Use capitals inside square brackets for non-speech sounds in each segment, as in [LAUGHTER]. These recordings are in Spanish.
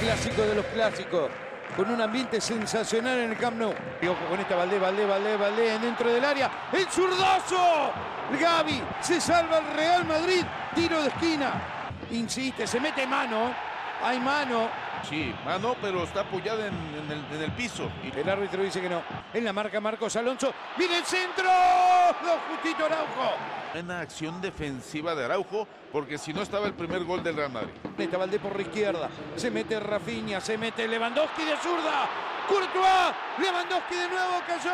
clásico de los clásicos. Con un ambiente sensacional en el Camp Nou. Y ojo con esta Valdés, Valdés, Valdés, Valdés dentro del área. ¡El zurdazo! Gaby se salva el Real Madrid. Tiro de esquina. Insiste, se mete mano. Hay mano. Sí, mano, pero está apoyada en, en el, en el piso. Y El árbitro dice que no. En la marca Marcos Alonso. ¡Viene el centro! ¡Lo justito Araujo! buena acción defensiva de Araujo, porque si no estaba el primer gol del Real Madrid. Está Valdés por la izquierda. Se mete Rafinha, se mete Lewandowski de zurda. Courtois. Lewandowski de nuevo cayó.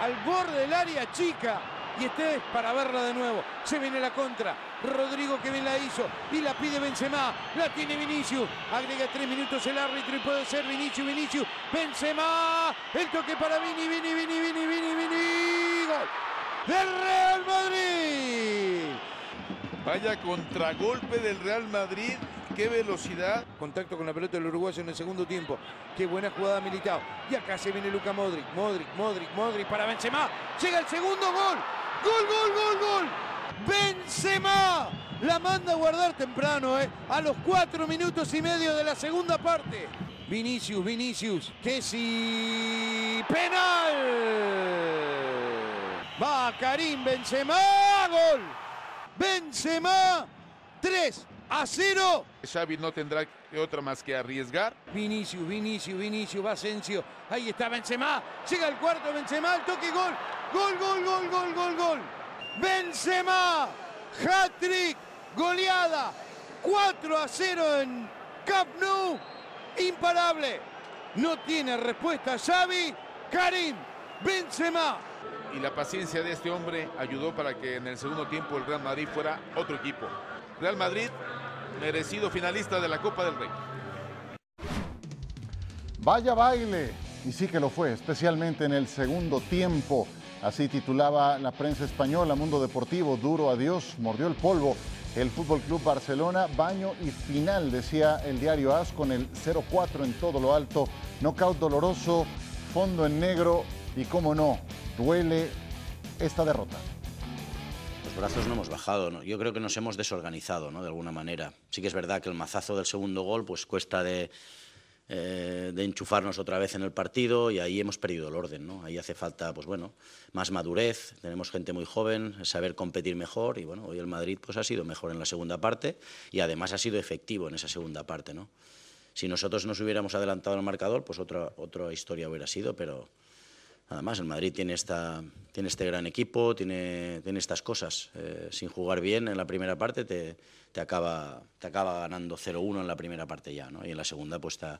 Al borde del área chica. Y este es para verla de nuevo. Se viene la contra. Rodrigo que bien la hizo. Y la pide Benzema. La tiene Vinicius. Agrega tres minutos el árbitro y puede ser Vinicius, Vinicius. Benzema. El toque para Vini, Vini, Vini, Vini, Vini, Vini. Gol. Del Real Madrid. Vaya contragolpe del Real Madrid, qué velocidad. Contacto con la pelota del uruguayo en el segundo tiempo. Qué buena jugada militado. Y acá se viene Luca Modric. Modric, Modric, Modric para Benzema. Llega el segundo gol. Gol, gol, gol, gol. Benzema. La manda a guardar temprano, ¿eh? A los cuatro minutos y medio de la segunda parte. Vinicius, Vinicius. Que si. Penal. Va Karim Benzema. Gol. Benzema. 3 a 0. Xavi no tendrá otra más que arriesgar. Vinicius, Vinicius, Vinicius, va Asensio. Ahí está Benzema. Llega el cuarto Benzema, el toque gol. Gol, gol, gol, gol, gol, gol. Benzema. Hat-trick. Goleada. 4 a 0 en Camp Nou. Imparable. No tiene respuesta Xavi. Karim. Benzema. Y la paciencia de este hombre ayudó para que en el segundo tiempo el Real Madrid fuera otro equipo. Real Madrid, merecido finalista de la Copa del Rey. Vaya baile. Y sí que lo fue, especialmente en el segundo tiempo. Así titulaba la prensa española, Mundo Deportivo, duro adiós, mordió el polvo. El Fútbol Club Barcelona, baño y final, decía el diario AS, con el 0-4 en todo lo alto. Knockout doloroso, fondo en negro y, cómo no, duele esta derrota. Brazos no hemos bajado, ¿no? yo creo que nos hemos desorganizado, ¿no? De alguna manera. Sí que es verdad que el mazazo del segundo gol, pues cuesta de, eh, enchufarnos otra vez en el partido y ahí hemos perdido el orden, ¿no? Ahí hace falta, pues bueno, más madurez, tenemos gente muy joven, saber competir mejor y bueno, hoy el Madrid pues ha sido mejor en la segunda parte y además ha sido efectivo en esa segunda parte, ¿no? Si nosotros nos hubiéramos adelantado al marcador, pues otra, otra historia hubiera sido, pero nada el Madrid tiene, esta, tiene este gran equipo, tiene, tiene estas cosas. Eh, sin jugar bien en la primera parte te, te acaba, te acaba ganando 0-1 en la primera parte ya, ¿no? Y en la segunda pues está,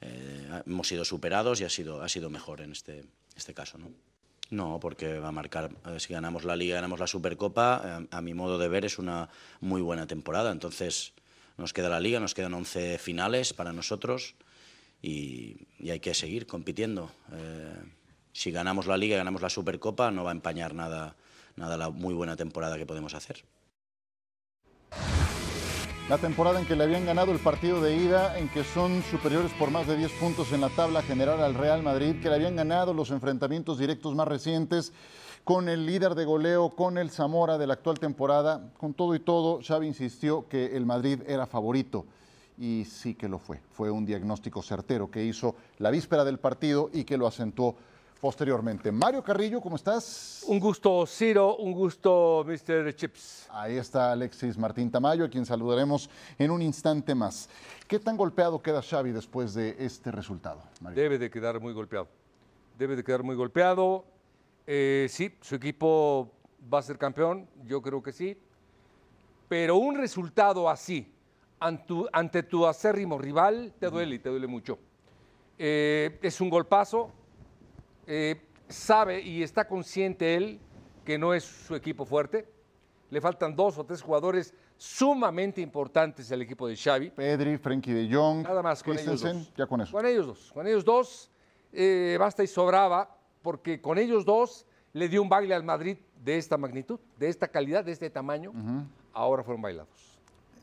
eh, hemos sido superados y ha sido, ha sido mejor en este, este caso, ¿no? No, porque va a marcar, eh, si ganamos la Liga, ganamos la Supercopa, eh, a mi modo de ver es una muy buena temporada. Entonces nos queda la Liga, nos quedan 11 finales para nosotros y hay que seguir compitiendo. Si ganamos la Liga y ganamos la Supercopa, no va a empañar nada, nada la muy buena temporada que podemos hacer. La temporada en que le habían ganado el partido de ida, en que son superiores por más de 10 puntos en la tabla general al Real Madrid, que le habían ganado los enfrentamientos directos más recientes con el líder de goleo, con el Zamora de la actual temporada. Con todo y todo, Xavi insistió que el Madrid era favorito. Y sí que lo fue. Fue un diagnóstico certero que hizo la víspera del partido y que lo acentuó posteriormente. Mario Carrillo, ¿cómo estás? Un gusto, Ciro, un gusto, Mr. Chips. Ahí está Alexis Martín Tamayo, a quien saludaremos en un instante más. ¿Qué tan golpeado queda Xavi después de este resultado? Mario? Debe de quedar muy golpeado. Debe de quedar muy golpeado. Eh, sí, su equipo va a ser campeón, yo creo que sí. Pero un resultado así, ante, ante tu acérrimo rival, te duele y te duele mucho. Eh, es un golpazo. Eh, sabe y está consciente él que no es su equipo fuerte. Le faltan dos o tres jugadores sumamente importantes al equipo de Xavi. Pedri, Frenkie de Jong, Nada más con ellos dos. ya con eso. Con ellos dos. Con ellos dos eh, basta y sobraba, porque con ellos dos le dio un baile al Madrid de esta magnitud, de esta calidad, de este tamaño. Ahora fueron bailados.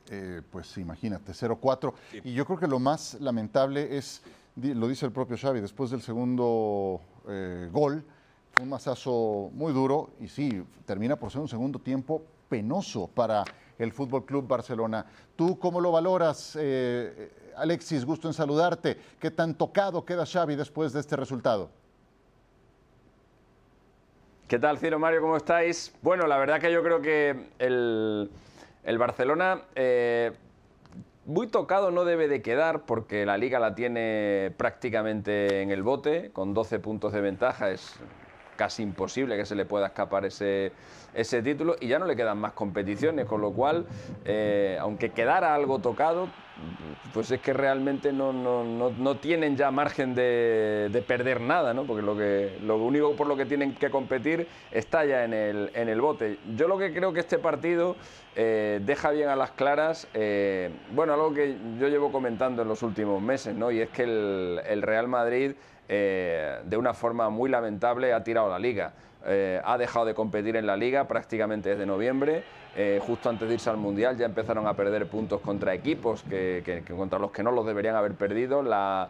Eh, pues imagínate, 0-4. Y yo creo que lo más lamentable es, lo dice el propio Xavi, después del segundo eh, gol, un mazazo muy duro y sí, termina por ser un segundo tiempo penoso para el Fútbol Club Barcelona. ¿Tú cómo lo valoras, eh, Alexis, gusto en saludarte. ¿Qué tan tocado queda Xavi después de este resultado? ¿Qué tal, Ciro Mario? ¿Cómo estáis? Bueno, la verdad que yo creo que el, Barcelona eh, muy tocado no debe de quedar porque la liga la tiene prácticamente en el bote, con 12 puntos de ventaja. Es casi imposible que se le pueda escapar ese, ese título y ya no le quedan más competiciones, con lo cual, eh, aunque quedara algo tocado, pues es que realmente no, no, no, tienen ya margen de, perder nada, ¿no? porque lo, que, lo único por lo que tienen que competir está ya en el, en el bote. Yo lo que creo que este partido eh, deja bien a las claras, eh, bueno, algo que yo llevo comentando en los últimos meses, ¿no? y es que el, el Real Madrid eh, de una forma muy lamentable ha tirado la liga. Eh, ha dejado de competir en la liga prácticamente desde noviembre. Eh, justo antes de irse al Mundial ya empezaron a perder puntos contra equipos que, contra los que no los deberían haber perdido. La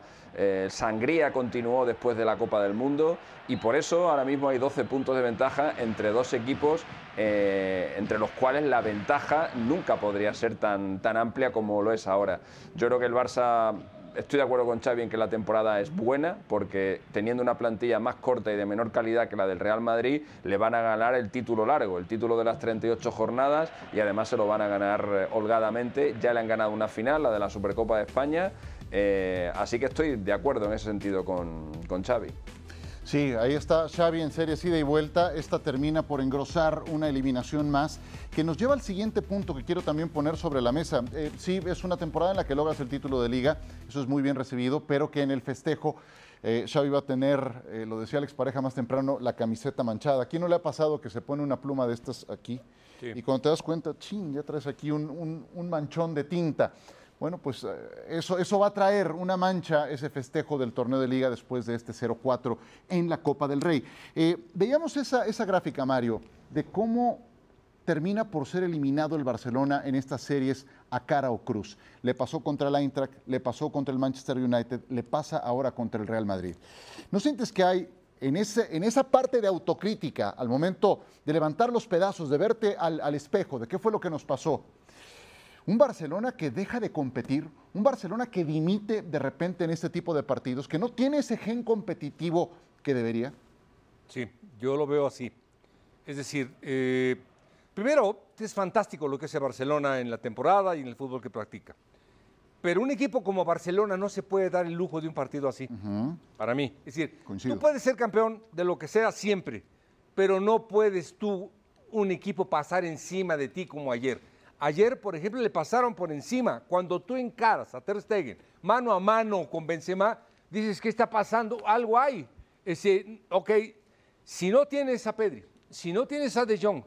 sangría continuó después de la Copa del Mundo y por eso ahora mismo hay 12 puntos de ventaja entre dos equipos entre los cuales la ventaja nunca podría ser tan, tan amplia como lo es ahora. Yo creo que el Barça estoy de acuerdo con Xavi en que la temporada es buena porque teniendo una plantilla más corta y de menor calidad que la del Real Madrid, le van a ganar el título largo, el título de las 38 jornadas y además se lo van a ganar eh, holgadamente. Ya le han ganado una final, la de la Supercopa de España, eh, así que estoy de acuerdo en ese sentido con, con Xavi. Sí, ahí está Xavi en series ida y vuelta. Esta termina por engrosar una eliminación más que nos lleva al siguiente punto que quiero también poner sobre la mesa. Eh, sí, es una temporada en la que logras el título de liga, eso es muy bien recibido, pero que en el festejo eh, Xavi va a tener, eh, lo decía Alex Pareja más temprano, la camiseta manchada. ¿A quién no le ha pasado que se pone una pluma de estas aquí? Y cuando te das cuenta, ching, ya traes aquí un manchón de tinta. Bueno, pues eh, eso, eso va a traer una mancha, ese festejo del torneo de liga después de este 0-4 en la Copa del Rey. Eh, veíamos esa, esa gráfica, Mario, de cómo termina por ser eliminado el Barcelona en estas series a cara o cruz. Le pasó contra el Eintracht, le pasó contra el Manchester United, le pasa ahora contra el Real Madrid. ¿No sientes que hay en, ese, en esa parte de autocrítica, al momento de levantar los pedazos, de verte al, al espejo, de qué fue lo que nos pasó? Un Barcelona que deja de competir, un Barcelona que dimite de repente en este tipo de partidos, que no tiene ese gen competitivo que debería. Sí, yo lo veo así. Es decir, eh, primero, es fantástico lo que hace Barcelona en la temporada y en el fútbol que practica. Pero un equipo como Barcelona no se puede dar el lujo de un partido así, para mí. Es decir, tú puedes ser campeón de lo que sea siempre, pero no puedes tú, un equipo, pasar encima de ti como ayer. Ayer, por ejemplo, le pasaron por encima. Cuando tú encaras a Ter Stegen mano a mano con Benzema, dices, ¿qué está pasando? Algo hay. Ese, ok, si no tienes a Pedri, si no tienes a De Jong,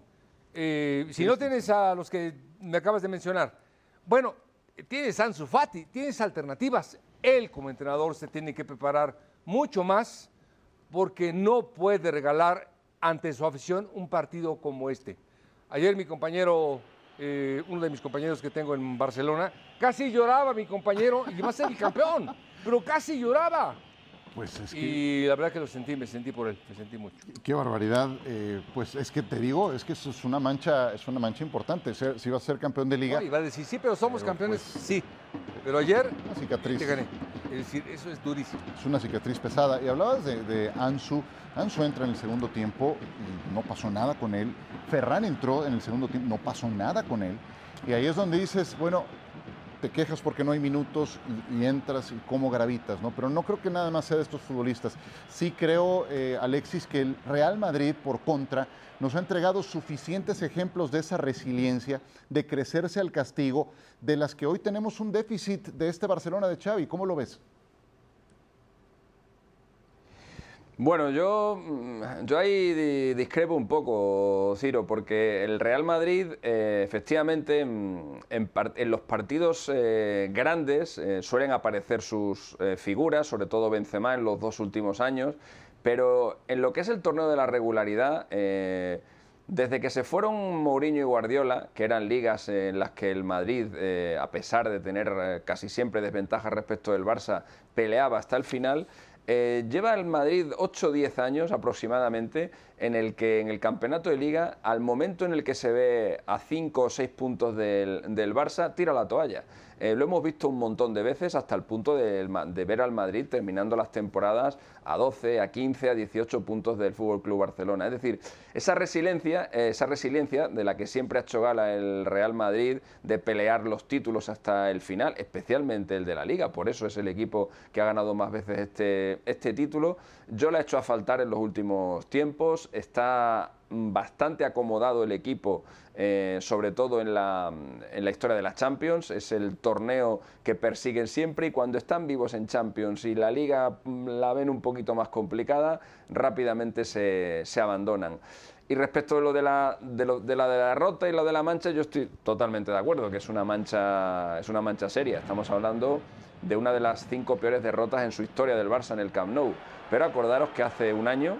eh, si no tienes a los que me acabas de mencionar, bueno, tienes a Ansu Fati, tienes alternativas. Él como entrenador se tiene que preparar mucho más porque no puede regalar ante su afición un partido como este. Ayer mi compañero eh, uno de mis compañeros que tengo en Barcelona, casi lloraba mi compañero y va a ser el campeón, pero casi lloraba. Pues es que... Y la verdad que lo sentí, me sentí por él, me sentí mucho. Qué barbaridad. Eh, pues es que te digo, es que eso es una mancha, es una mancha importante. si va a ser campeón de liga. No, iba a decir, sí, pero somos campeones, pues, sí. Pero ayer. Una cicatriz. Te gané. Es decir, eso es durísimo. Es una cicatriz pesada. Y hablabas de, de Ansu. Ansu entra en el segundo tiempo y no pasó nada con él. Ferran entró en el segundo tiempo, no pasó nada con él. Y ahí es donde dices, bueno, te quejas porque no hay minutos y, entras y cómo gravitas, ¿no? Pero no creo que nada más sea de estos futbolistas. Sí creo, eh, Alexis, que el Real Madrid, por contra, nos ha entregado suficientes ejemplos de esa resiliencia, de crecerse al castigo, de las que hoy tenemos un déficit de este Barcelona de Xavi. ¿Cómo lo ves? Bueno, yo, mm, yo ahí discrepo un poco, Ciro, porque el Real Madrid, eh, efectivamente, mm, en, los partidos eh, grandes eh, suelen aparecer sus figuras, sobre todo Benzema en los dos últimos años, pero en lo que es el torneo de la regularidad, desde que se fueron Mourinho y Guardiola, que eran ligas en las que el Madrid, a pesar de tener casi siempre desventajas respecto del Barça, peleaba hasta el final, eh, lleva el Madrid 8 o 10 años aproximadamente en el que en el campeonato de liga, al momento en el que se ve a 5 o 6 puntos del, Barça, tira la toalla. Eh, lo hemos visto un montón de veces hasta el punto de, ver al Madrid terminando las temporadas a 12, a 15, a 18 puntos del Fútbol Club Barcelona. Es decir, esa resiliencia, esa resiliencia de la que siempre ha hecho gala el Real Madrid de pelear los títulos hasta el final, especialmente el de la Liga. Por eso es el equipo que ha ganado más veces este, este título. Yo la he hecho a faltar en los últimos tiempos. Está bastante acomodado el equipo, eh, sobre todo en la, en la, historia de las Champions. Es el torneo que persiguen siempre y cuando están vivos en Champions y la liga mm, la ven un poquito más complicada, rápidamente se, se abandonan. Y respecto de lo de, la, de, lo, de la derrota y lo de la mancha, yo estoy totalmente de acuerdo, que es una mancha, es una mancha seria. Estamos hablando de una de las cinco peores derrotas en su historia del Barça en el Camp Nou. Pero acordaros que hace un año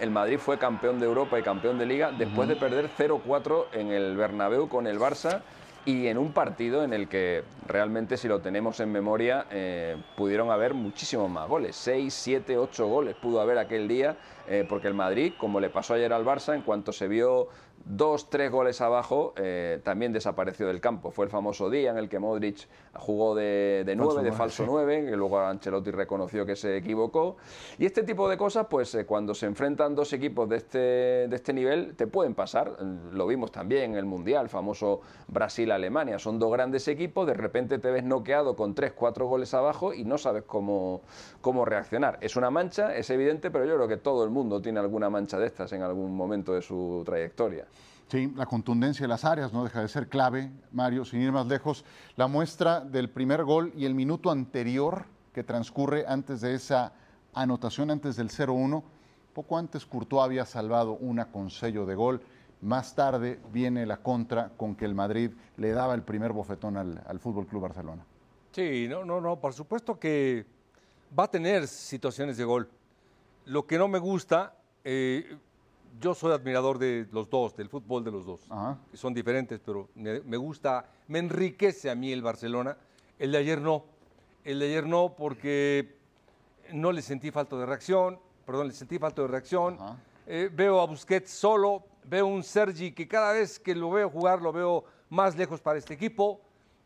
el Madrid fue campeón de Europa y campeón de Liga después de perder 0-4 en el Bernabéu con el Barça y en un partido en el que realmente, si lo tenemos en memoria, eh, pudieron haber muchísimos más goles. 6, 7, 8 goles pudo haber aquel día, eh, porque el Madrid, como le pasó ayer al Barça, en cuanto se vio dos, tres goles abajo, eh, también desapareció del campo. Fue el famoso día en el que Modric jugó de, de nueve, de falso nueve, que luego Ancelotti reconoció que se equivocó. Y este tipo de cosas, pues eh, cuando se enfrentan dos equipos de este, de este nivel, te pueden pasar. Lo vimos también en el Mundial, famoso Brasil-Alemania. Son dos grandes equipos, de repente te ves noqueado con tres, cuatro goles abajo y no sabes cómo, cómo reaccionar. Es una mancha, es evidente, pero yo creo que todo el mundo tiene alguna mancha de estas en algún momento de su trayectoria. Sí, la contundencia de las áreas no deja de ser clave, Mario, sin ir más lejos. La muestra del primer gol y el minuto anterior que transcurre antes de esa anotación, antes del 0-1, poco antes Courtois había salvado una con sello de gol. Más tarde viene la contra con que el Madrid le daba el primer bofetón al, al Fútbol Club Barcelona. Sí, no, no, no, por supuesto que va a tener situaciones de gol. Lo que no me gusta, eh, yo soy admirador de los dos, del fútbol de los dos, que son diferentes, pero me, gusta, me enriquece a mí el Barcelona. El de ayer no, el de ayer no porque no le sentí falta de reacción, perdón, le sentí falta de reacción. Eh, veo a Busquets solo, veo un Sergi que cada vez que lo veo jugar lo veo más lejos para este equipo,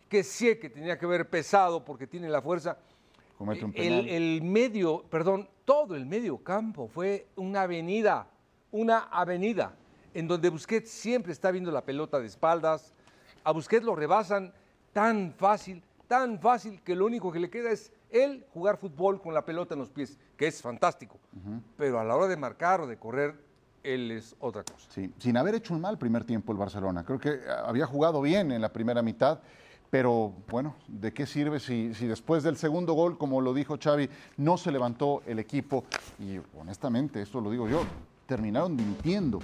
que sé que tenía que haber pesado porque tiene la fuerza. El, el medio, perdón, todo el medio campo fue una avenida una avenida en donde Busquets siempre está viendo la pelota de espaldas. A Busquets lo rebasan tan fácil, tan fácil que lo único que le queda es él jugar fútbol con la pelota en los pies, que es fantástico. Pero a la hora de marcar o de correr, él es otra cosa. Sí, sin haber hecho un mal primer tiempo el Barcelona. Creo que había jugado bien en la primera mitad. Pero bueno, ¿de qué sirve si, si, después del segundo gol, como lo dijo Xavi, no se levantó el equipo? Y honestamente, esto lo digo yo, terminaron dimitiendo.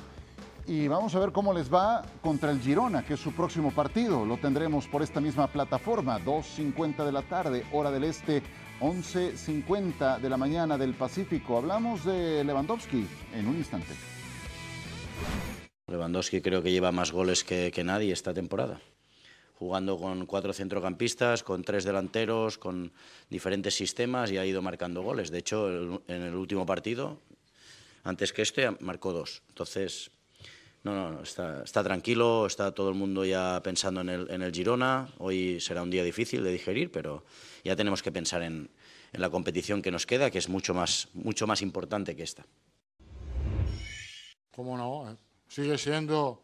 Y vamos a ver cómo les va contra el Girona, que es su próximo partido. Lo tendremos por esta misma plataforma, 2.50 de la tarde, hora del este, 11.50 de la mañana del Pacífico. Hablamos de Lewandowski en un instante. Lewandowski creo que lleva más goles que, que nadie esta temporada jugando con cuatro centrocampistas, con tres delanteros, con diferentes sistemas y ha ido marcando goles. De hecho, en el último partido antes que este marcó dos. Entonces, no, no, está, está, tranquilo, está todo el mundo ya pensando en el, en el, Girona. Hoy será un día difícil de digerir, pero ya tenemos que pensar en, en la competición que nos queda, que es mucho más, mucho más importante que esta. ¿Cómo no? Eh, sigue siendo,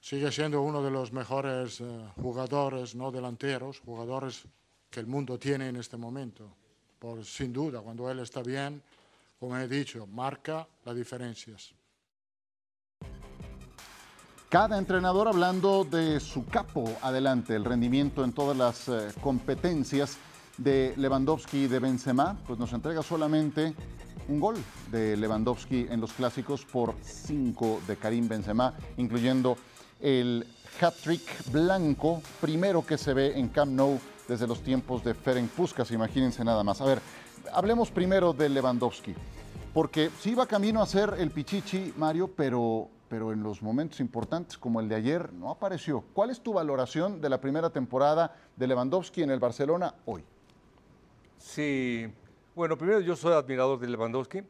sigue siendo uno de los mejores eh, jugadores, no delanteros, jugadores que el mundo tiene en este momento. Por, sin duda, cuando él está bien, como he dicho, marca las diferencias. Cada entrenador hablando de su capo adelante, el rendimiento en todas las eh, competencias de Lewandowski y de Benzema, pues nos entrega solamente un gol de Lewandowski en los clásicos por cinco de Karim Benzema, incluyendo el hat-trick blanco, primero que se ve en Camp Nou desde los tiempos de Ferenc Puskas, imagínense nada más. A ver, hablemos primero de Lewandowski, porque sí iba camino a ser el Pichichi, Mario, pero, pero en los momentos importantes como el de ayer no apareció. ¿Cuál es tu valoración de la primera temporada de Lewandowski en el Barcelona hoy? Sí, bueno, primero yo soy admirador de Lewandowski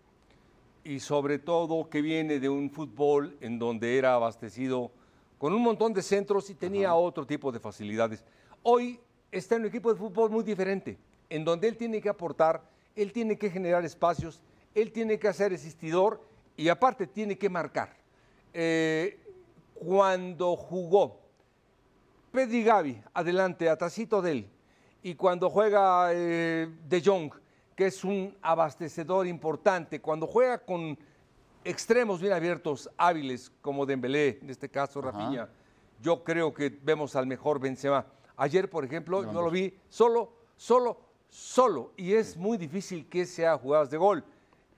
y sobre todo que viene de un fútbol en donde era abastecido con un montón de centros y tenía otro tipo de facilidades. Hoy está en un equipo de fútbol muy diferente, en donde él tiene que aportar, él tiene que generar espacios, él tiene que hacer asistidor y aparte tiene que marcar. Eh, cuando jugó Pedri Gavi adelante, atrásito de él, y cuando juega eh, De Jong, que es un abastecedor importante, cuando juega con extremos bien abiertos, hábiles, como Dembélé, en este caso Rafinha, yo creo que vemos al mejor Benzema. Ayer, por ejemplo, no lo vi solo, solo, solo, y es muy difícil que sea jugadas de gol.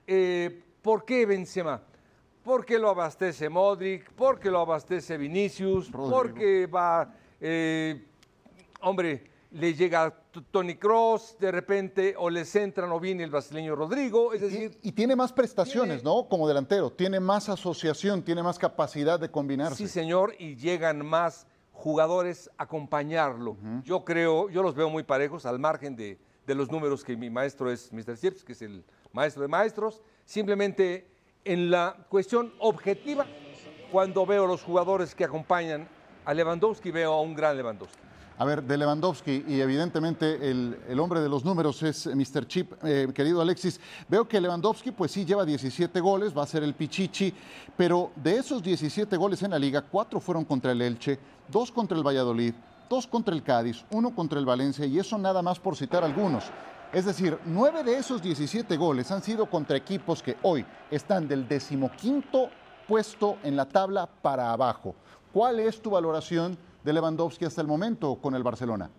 Eh, ¿Por qué Benzema? Porque lo abastece Modric, porque lo abastece Vinicius, porque va, eh, hombre, le llega Tony Cross de repente o le centra no viene el brasileño Rodrigo, es decir... Y, tiene más prestaciones, ¿no? Como delantero, tiene más asociación, tiene más capacidad de combinarse. Sí, señor, y llegan más jugadores a acompañarlo. Yo creo, yo los veo muy parejos al margen de, de los números que mi maestro es Mr. Sirps, que es el maestro de maestros, simplemente en la cuestión objetiva, cuando veo los jugadores que acompañan a Lewandowski, veo a un gran Lewandowski. A ver, de Lewandowski, y evidentemente el, hombre de los números es Mr. Chip, eh, querido Alexis. Veo que Lewandowski, pues sí, lleva 17 goles, va a ser el Pichichi, pero de esos 17 goles en la liga, cuatro fueron contra el Elche, dos contra el Valladolid, dos contra el Cádiz, uno contra el Valencia, y eso nada más por citar algunos. Es decir, nueve de esos 17 goles han sido contra equipos que hoy están del decimoquinto puesto en la tabla para abajo. ¿Cuál es tu valoración de Lewandowski hasta el momento con el Barcelona?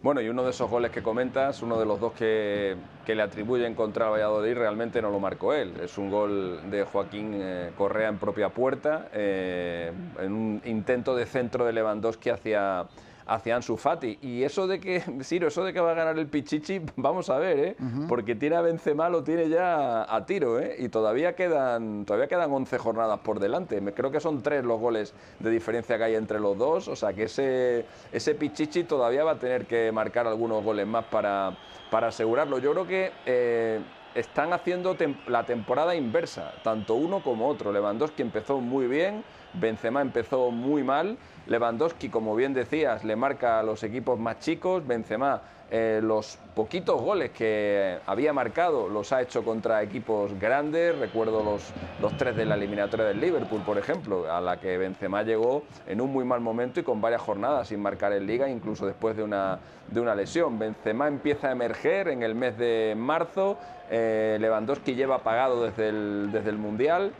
Bueno, y uno de esos goles que comentas, uno de los dos que, le atribuyen contra Valladolid, realmente no lo marcó él. Es un gol de Joaquín eh, Correa en propia puerta, eh, en un intento de centro de Lewandowski hacia, hacia Ansu Fati. Y eso de que, [LAUGHS] Siro, eso de que va a ganar el Pichichi, [LAUGHS] vamos a ver, ¿eh? Porque tiene a Benzema, lo tiene ya a tiro, ¿eh? Y todavía quedan, todavía quedan 11 jornadas por delante. Creo que son tres los goles de diferencia que hay entre los dos. O sea que ese, ese Pichichi todavía va a tener que marcar algunos goles más para, para asegurarlo. Yo creo que... Eh, están haciendo la temporada inversa, tanto uno como otro. Lewandowski empezó muy bien, Benzema empezó muy mal. Lewandowski, como bien decías, le marca a los equipos más chicos. Benzema, eh, los poquitos goles que había marcado los ha hecho contra equipos grandes. Recuerdo los, los tres de la eliminatoria del Liverpool, por ejemplo, a la que Benzema llegó en un muy mal momento y con varias jornadas sin marcar en liga, incluso después de una, de una lesión. Benzema empieza a emerger en el mes de marzo. Eh, Lewandowski lleva apagado desde el, desde el Mundial.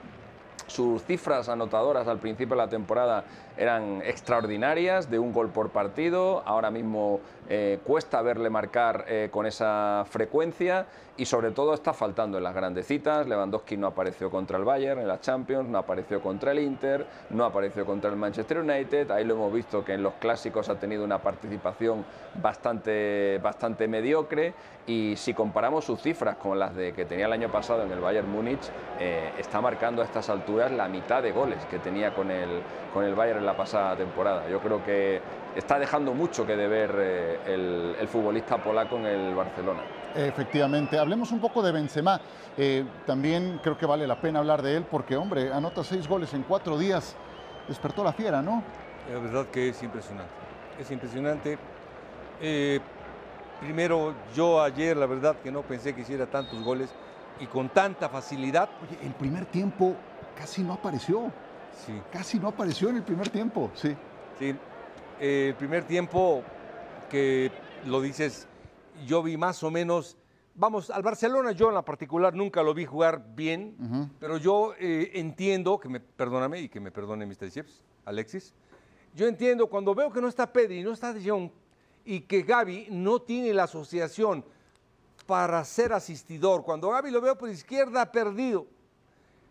Sus cifras anotadoras al principio de la temporada eran extraordinarias, de un gol por partido. Ahora mismo eh, cuesta verle marcar eh, con esa frecuencia y sobre todo está faltando en las grandes citas. Lewandowski no apareció contra el Bayern en la Champions, no apareció contra el Inter, no apareció contra el Manchester United. Ahí lo hemos visto que en los clásicos ha tenido una participación bastante, bastante mediocre y si comparamos sus cifras con las de que tenía el año pasado en el Bayern Múnich, eh, está marcando a estas alturas la mitad de goles que tenía con el, con el Bayern la pasada temporada. Yo creo que está dejando mucho que deber eh, el, futbolista polaco en el Barcelona. Efectivamente, hablemos un poco de Benzema. Eh, también creo que vale la pena hablar de él porque, hombre, anota seis goles en cuatro días. Despertó la fiera, ¿no? La verdad que es impresionante. Es impresionante. Eh, primero, yo ayer, la verdad que no pensé que hiciera tantos goles y con tanta facilidad. Oye, el primer tiempo casi no apareció. Casi no apareció en el primer tiempo, sí. Sí, el primer tiempo que lo dices, yo vi más o menos, vamos, al Barcelona yo en la particular nunca lo vi jugar bien, pero yo eh, entiendo, que me, perdóname y que me perdone Mr. Chips, Alexis, yo entiendo cuando veo que no está Pedri, no está De Jong y que Gaby no tiene la asociación para ser asistidor, cuando Gaby lo veo por izquierda perdido,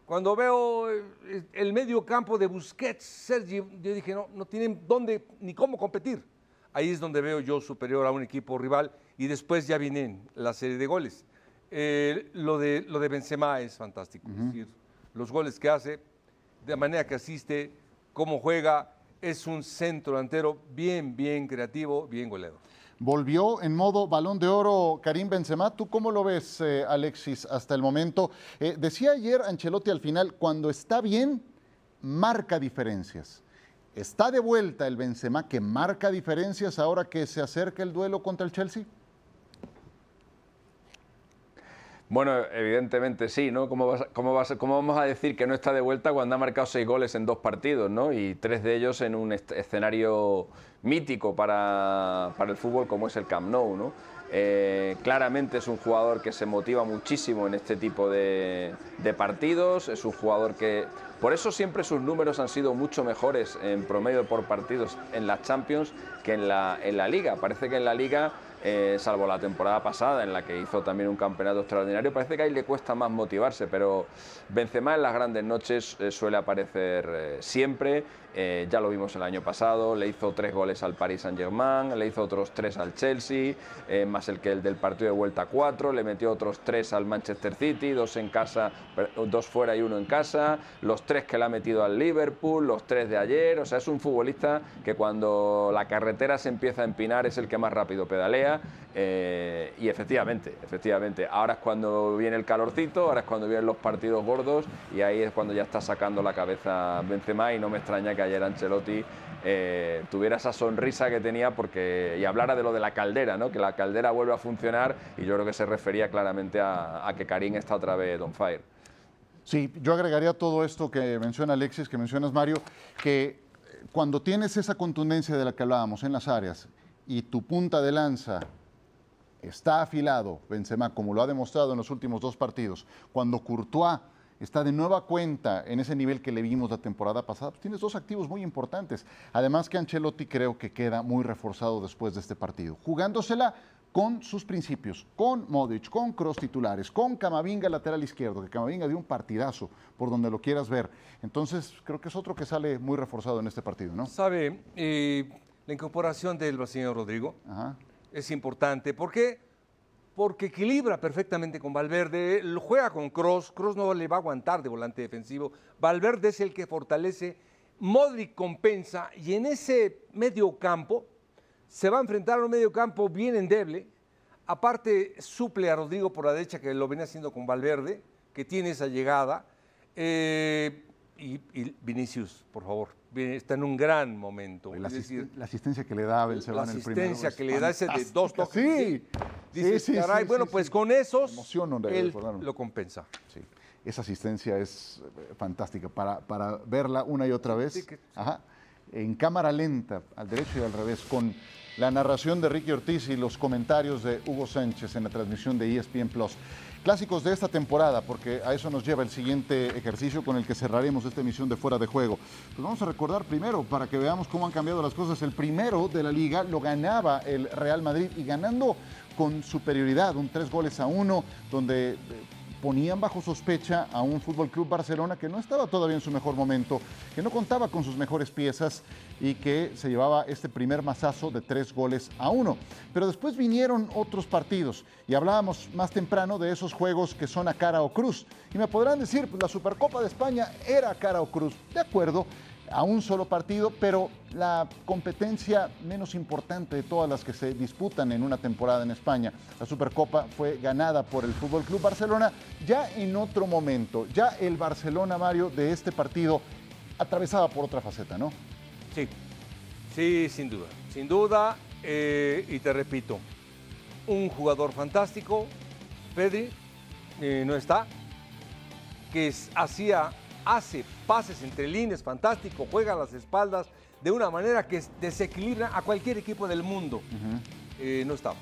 cuando veo eh, el medio campo de Busquets, Sergi, yo dije, no, no tienen dónde ni cómo competir. Ahí es donde veo yo superior a un equipo rival y después ya viene la serie de goles. Eh, lo, de, lo de Benzema es fantástico. los goles que hace, de manera que asiste, cómo juega, es un centro delantero bien, bien creativo, bien goleador. Volvió en modo balón de oro Karim Benzema. ¿Tú cómo lo ves, eh, Alexis, hasta el momento? Eh, decía ayer Ancelotti al final, cuando está bien, marca diferencias. ¿Está de vuelta el Benzema que marca diferencias ahora que se acerca el duelo contra el Chelsea? Bueno, evidentemente sí, ¿no? ¿Cómo, ¿Cómo, vamos a decir que no está de vuelta cuando ha marcado seis goles en dos partidos, ¿no? Y tres de ellos en un escenario mítico para, el fútbol como es el Camp Nou, ¿no? Eh, claramente es un jugador que se motiva muchísimo en este tipo de, partidos, es un jugador que por eso siempre sus números han sido mucho mejores en promedio por partidos en las Champions que en en la Liga. Parece que en la Liga eh, salvo la temporada pasada en la que hizo también un campeonato extraordinario. Parece que ahí le cuesta más motivarse, pero Benzema en las grandes noches eh, suele aparecer eh, siempre. ya lo vimos el año pasado, le hizo tres goles al Paris Saint-Germain, le hizo otros tres al Chelsea, más el que el del partido de vuelta cuatro, le metió otros tres al Manchester City, dos en casa, dos fuera y uno en casa, los tres que le ha metido al Liverpool, los tres de ayer. O sea, es un futbolista que cuando la carretera se empieza a empinar es el que más rápido pedalea eh, y efectivamente, efectivamente, ahora es cuando viene el calorcito, ahora es cuando vienen los partidos gordos y ahí es cuando ya está sacando la cabeza Benzema y no me extraña que ayer Ancelotti eh, tuviera esa sonrisa que tenía porque y hablara de lo de la caldera, ¿no? que la caldera vuelve a funcionar y yo creo que se refería claramente a, que Karim está otra vez on fire. Sí, yo agregaría todo esto que menciona Alexis, que mencionas Mario, que cuando tienes esa contundencia de la que hablábamos en las áreas y tu punta de lanza está afilado, Benzema, como lo ha demostrado en los últimos dos partidos, cuando Courtois está de nueva cuenta en ese nivel que le vimos la temporada pasada, pues tienes dos activos muy importantes. Además que Ancelotti creo que queda muy reforzado después de este partido, jugándosela con sus principios, con Modric, con Cross titulares, con Camavinga lateral izquierdo, que Camavinga dio un partidazo por donde lo quieras ver. Entonces creo que es otro que sale muy reforzado en este partido, ¿no? Sabe, eh, la incorporación del brasileño Rodrigo es importante. ¿Por qué? Porque equilibra perfectamente con Valverde, juega con Cross, Cross no le va a aguantar de volante defensivo, Valverde es el que fortalece, Modric compensa y en ese medio campo se va a enfrentar a un medio campo bien endeble, aparte suple a Rodrigo por la derecha que lo venía haciendo con Valverde, que tiene esa llegada, eh, y Vinicius, por favor, está en un gran momento. La, la asistencia que le da a Benzema en el primero. La asistencia que le da ese de dos toques. Sí. Dices, sí, caray, bueno, pues con esos él lo compensa. Sí. Esa asistencia es eh, fantástica para, para verla una y otra vez. Ajá. En cámara lenta, al derecho y al revés, con la narración de Ricky Ortiz y los comentarios de Hugo Sánchez en la transmisión de ESPN Plus. Clásicos de esta temporada, porque a eso nos lleva el siguiente ejercicio con el que cerraremos esta emisión de Fuera de Juego. Pues vamos a recordar primero, para que veamos cómo han cambiado las cosas, el primero de la liga lo ganaba el Real Madrid y ganando con superioridad, un tres goles a uno, donde eh, ponían bajo sospecha a un Fútbol Club Barcelona que no estaba todavía en su mejor momento, que no contaba con sus mejores piezas y que se llevaba este primer mazazo de tres goles a uno. Pero después vinieron otros partidos y hablábamos más temprano de esos juegos que son a cara o cruz. Y me podrán decir, pues la Supercopa de España era cara o cruz. De acuerdo, a un solo partido, pero la competencia menos importante de todas las que se disputan en una temporada en España. La Supercopa fue ganada por el Fútbol Club Barcelona ya en otro momento. Ya el Barcelona, Mario, de este partido atravesaba por otra faceta, ¿no? Sí, sí, sin duda. Sin duda, eh, y te repito, un jugador fantástico, Pedri, eh, no está, que hacía hace pases entre líneas, fantástico, juega a las espaldas de una manera que desequilibra a cualquier equipo del mundo. Eh, no estaba.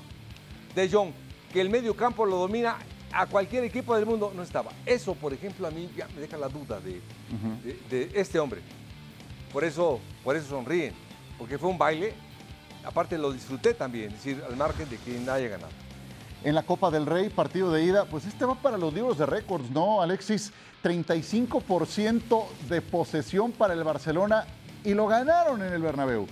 De Jong, que el medio campo lo domina a cualquier equipo del mundo, no estaba. Eso, por ejemplo, a mí ya me deja la duda de, de, este hombre. Por eso, por eso sonríen, porque fue un baile. Aparte lo disfruté también, es decir, al margen de que nadie ganado. En la Copa del Rey, partido de ida, pues este va para los libros de récords, ¿no, Alexis? 35% de posesión para el Barcelona y lo ganaron en el Bernabéu.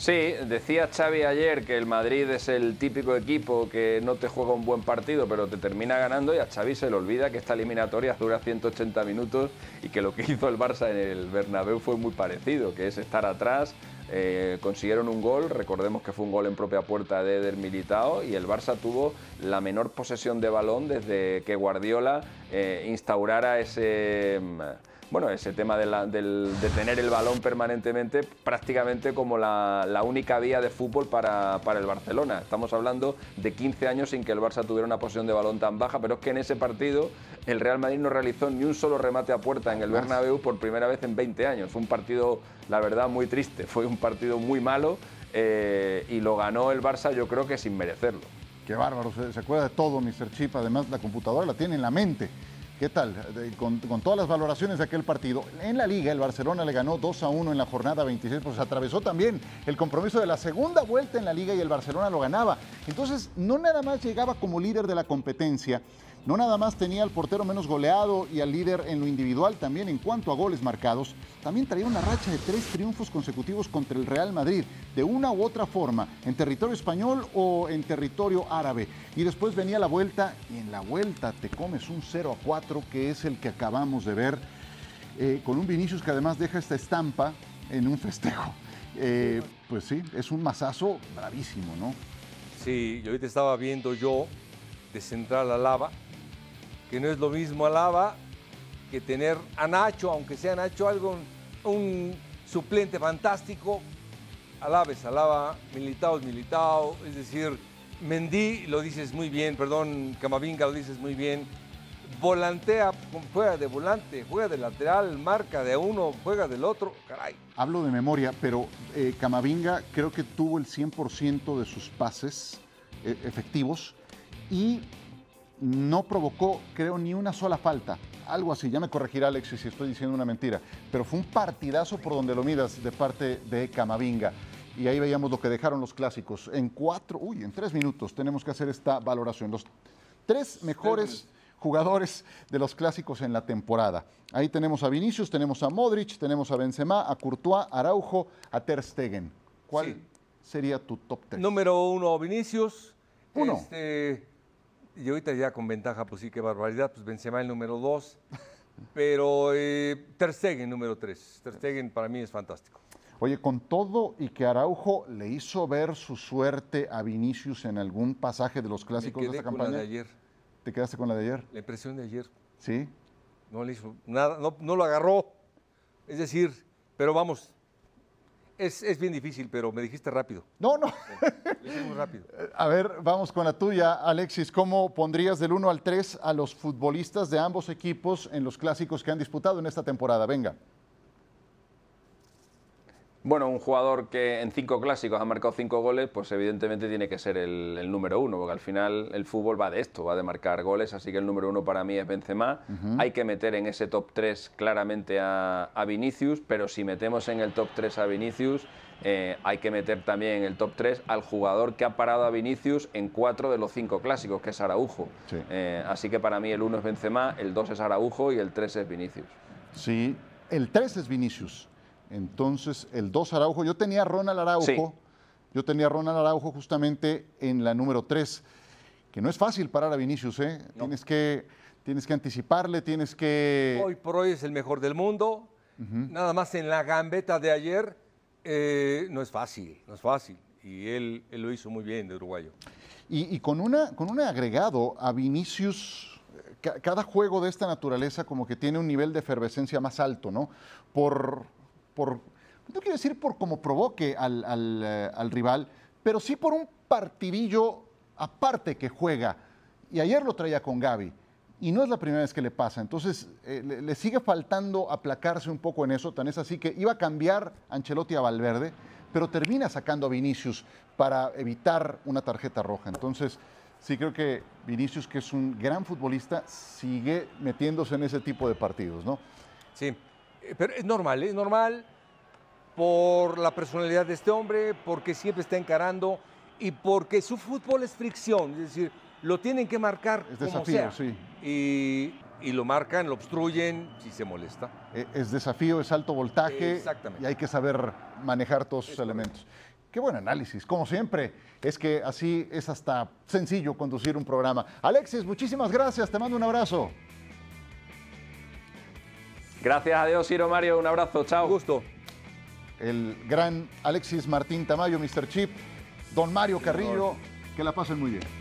Sí, decía Xavi ayer que el Madrid es el típico equipo que no te juega un buen partido, pero te termina ganando y a Xavi se le olvida que esta eliminatoria dura 180 minutos y que lo que hizo el Barça en el Bernabéu fue muy parecido, que es estar atrás, eh, consiguieron un gol, recordemos que fue un gol en propia puerta de Eder Militao y el Barça tuvo la menor posesión de balón desde que Guardiola eh, instaurara ese mm, bueno, ese tema de, la- del- de tener el balón permanentemente prácticamente como la, la única vía de fútbol para, para el Barcelona. Estamos hablando de 15 años sin que el Barça tuviera una posición de balón tan baja, pero es que en ese partido el Real Madrid no realizó ni un solo remate a puerta en el Bernabéu por primera vez en 20 años. Fue un partido, la verdad, muy triste, fue un partido muy malo eh, y lo ganó el Barça yo creo que sin merecerlo. Qué bárbaro, se, se acuerda de todo, Mr. Chip. Además, la computadora la tiene en la mente. ¿Qué tal? Con, con todas las valoraciones de aquel partido. En la liga, el Barcelona le ganó 2 a 1 en la jornada 26, pues atravesó también el compromiso de la segunda vuelta en la liga y el Barcelona lo ganaba. Entonces, no nada más llegaba como líder de la competencia, no nada más tenía al portero menos goleado y al líder en lo individual, también en cuanto a goles marcados, también traía una racha de tres triunfos consecutivos contra el Real Madrid, de una u otra forma, en territorio español o en territorio árabe. Y después venía la vuelta, y en la vuelta te comes un 0 a 4, que es el que acabamos de ver, eh, con un Vinicius que además deja esta estampa en un festejo. Eh, pues sí, es un mazazo bravísimo, ¿no? Sí, y ahorita estaba viendo yo de Central a Lava, que no es lo mismo a Lava que tener a Nacho, aunque sea Nacho algo, un suplente fantástico. Alaba es Alaba, Militao es Militao, es decir, Mendy lo dices muy bien, perdón, Camavinga lo dices muy bien. Volantea, juega de volante, juega de lateral, marca de uno, juega del otro, caray. Hablo de memoria, pero eh, Camavinga creo que tuvo el 100% de sus pases eh, efectivos y no provocó, creo, ni una sola falta. Algo así, ya me corregirá Alexis si estoy diciendo una mentira, pero fue un partidazo por donde lo miras de parte de Camavinga. Y ahí veíamos lo que dejaron los clásicos. En cuatro, uy, en tres minutos tenemos que hacer esta valoración. Los tres mejores jugadores de los clásicos en la temporada. Ahí tenemos a Vinicius, tenemos a Modric, tenemos a Benzema, a Courtois, a Araujo, a Ter Stegen. ¿Cuál Sí. sería tu top 3? Número uno, Vinicius. Uno. Este, y ahorita ya con ventaja, pues sí, qué barbaridad. Pues Benzema el número dos. [LAUGHS] Pero eh, Ter Stegen número tres. Ter Stegen para mí es fantástico. Oye, con todo y que Araujo le hizo ver su suerte a Vinicius en algún pasaje de los Me clásicos de esta con la campaña. de ayer. ¿Te quedaste con la de ayer? La impresión de ayer. Sí. No le hizo nada, no, no lo agarró. Es decir, pero vamos, es, es bien difícil, pero me dijiste rápido. No, no. Muy rápido. [LAUGHS] A ver, vamos con la tuya, Alexis. ¿Cómo pondrías del 1 al 3 a los futbolistas de ambos equipos en los clásicos que han disputado en esta temporada? Venga. Bueno, un jugador que en cinco clásicos ha marcado cinco goles, pues evidentemente tiene que ser el, el número uno, porque al final el fútbol va de esto, va de marcar goles, así que el número uno para mí es Benzema. Hay que meter en ese top 3 claramente a, a Vinicius, pero si metemos en el top 3 a Vinicius, eh, hay que meter también en el top 3 al jugador que ha parado a Vinicius en cuatro de los cinco clásicos, que es Araujo. Sí. Eh, así que para mí el 1 es Benzema, el 2 es Araujo y el 3 es Vinicius. Sí. El 3 es Vinicius. Entonces, el 2 Araujo. Yo tenía a Ronald Araujo. Sí. Yo tenía a Ronald Araujo justamente en la número 3. Que no es fácil parar a Vinicius, ¿eh? Tienes, que, tienes que anticiparle, tienes que. Hoy por hoy es el mejor del mundo. Nada más en la gambeta de ayer eh, no es fácil, no es fácil. Y él, él lo hizo muy bien de uruguayo. Y, y con, una, con un agregado a Vinicius, ca- cada juego de esta naturaleza como que tiene un nivel de efervescencia más alto, ¿no? Por, por no quiero decir por cómo provoque al, al, eh, al rival, pero sí por un partidillo aparte que juega. Y ayer lo traía con Gaby. Y no es la primera vez que le pasa. Entonces, eh, le, le sigue faltando aplacarse un poco en eso. Tan es así que iba a cambiar Ancelotti a Valverde, pero termina sacando a Vinicius para evitar una tarjeta roja. Entonces, sí creo que Vinicius, que es un gran futbolista, sigue metiéndose en ese tipo de partidos, ¿no? Sí, pero es normal, es normal por la personalidad de este hombre, porque siempre está encarando y porque su fútbol es fricción, es decir, lo tienen que marcar Es como desafío, sea. sí. Y, y lo marcan, lo obstruyen, si se molesta. Eh, Es desafío, es alto voltaje Exactamente. y hay que saber manejar todos sus elementos. Qué buen análisis, como siempre. Es que así es hasta sencillo conducir un programa. Alexis, muchísimas gracias, te mando un abrazo. Gracias a Dios, Ciro Mario, un abrazo, chao. Un gusto. El gran Alexis Martín Tamayo, Mr. Chip, don Mario Carrillo, que la pasen muy bien.